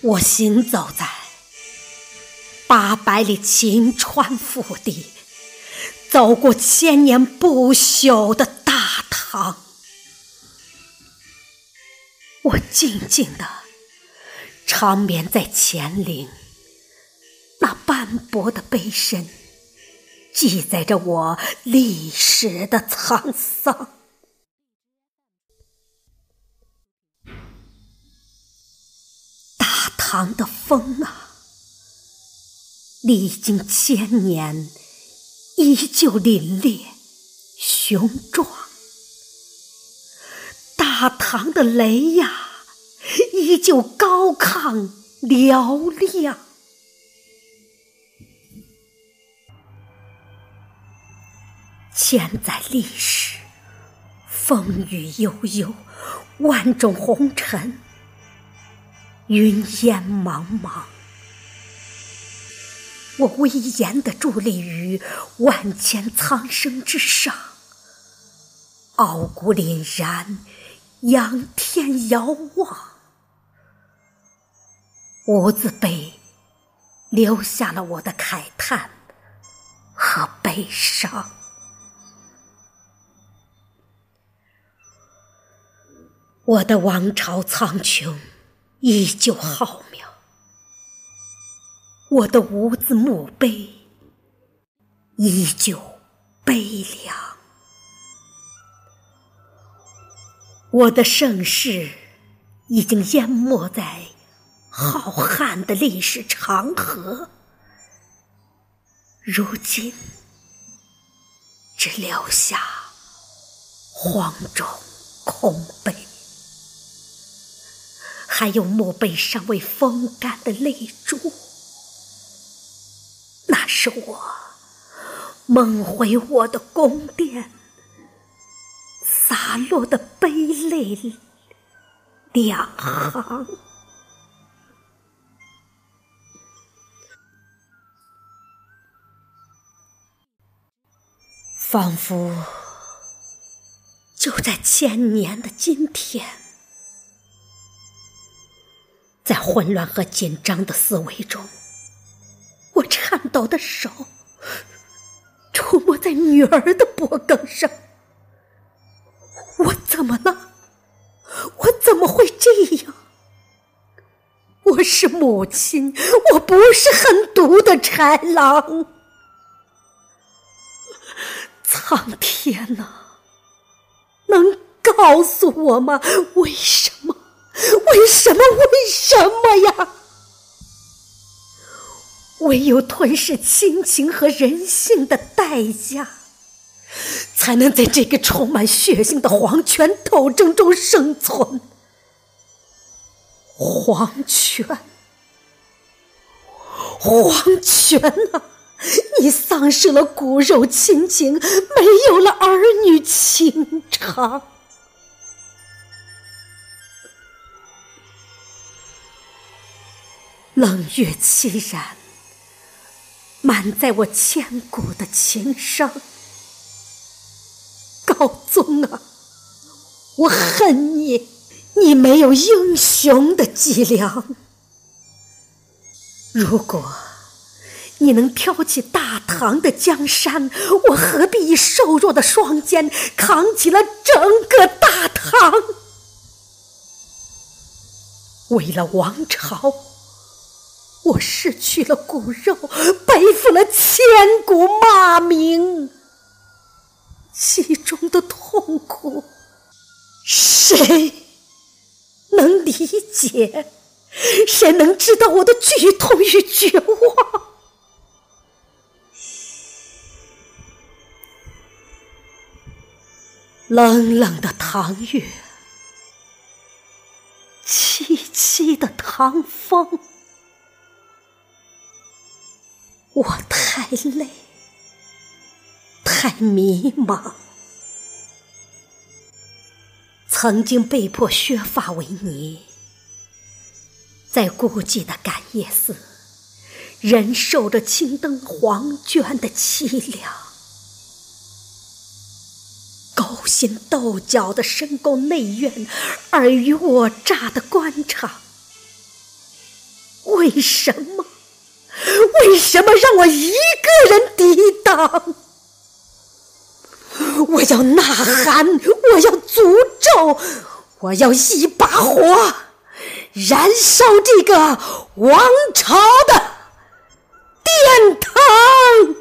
我行走在八百里秦川腹地，走过千年不朽的大唐。我静静地长眠在乾陵，那斑驳的碑身记载着我历史的沧桑。唐的风啊，历经千年，依旧凛冽雄壮；大唐的雷呀，依旧高亢嘹亮。千载历史，风雨悠悠，万种红尘。云烟茫茫，我威严地伫立于万千苍生之上，傲骨凛然，仰天遥望。无字碑留下了我的慨叹和悲伤。我的王朝苍穹。依旧浩渺，我的无字墓碑依旧悲凉，我的盛世已经淹没在浩瀚的历史长河，如今只留下荒冢空悲。还有墓碑尚未风干的泪珠，那是我梦回我的宫殿洒落的悲泪两行，仿佛就在千年的今天。在混乱和紧张的思维中，我颤抖的手触摸在女儿的脖颈上。我怎么了？我怎么会这样？我是母亲，我不是狠毒的豺狼。苍天呐，能告诉我吗？为什么？为什么？为什么呀？唯有吞噬亲情和人性的代价，才能在这个充满血腥的皇权斗争中生存。皇权，皇权啊！你丧失了骨肉亲情，没有了儿女情长。冷月凄然，满载我千古的情伤。高宗啊，我恨你，你没有英雄的脊梁。如果你能挑起大唐的江山，我何必以瘦弱的双肩扛起了整个大唐？为了王朝。我失去了骨肉，背负了千古骂名，其中的痛苦，谁能理解？谁能知道我的剧痛与绝望？冷冷的唐月，凄凄的唐风。我太累，太迷茫。曾经被迫削发为尼，在孤寂的感业寺，忍受着青灯黄卷的凄凉；勾心斗角的深宫内院，尔虞我诈的官场。为什么？为什么让我一个人抵挡我要呐喊我要诅咒我要一把火燃烧这个王朝的殿堂。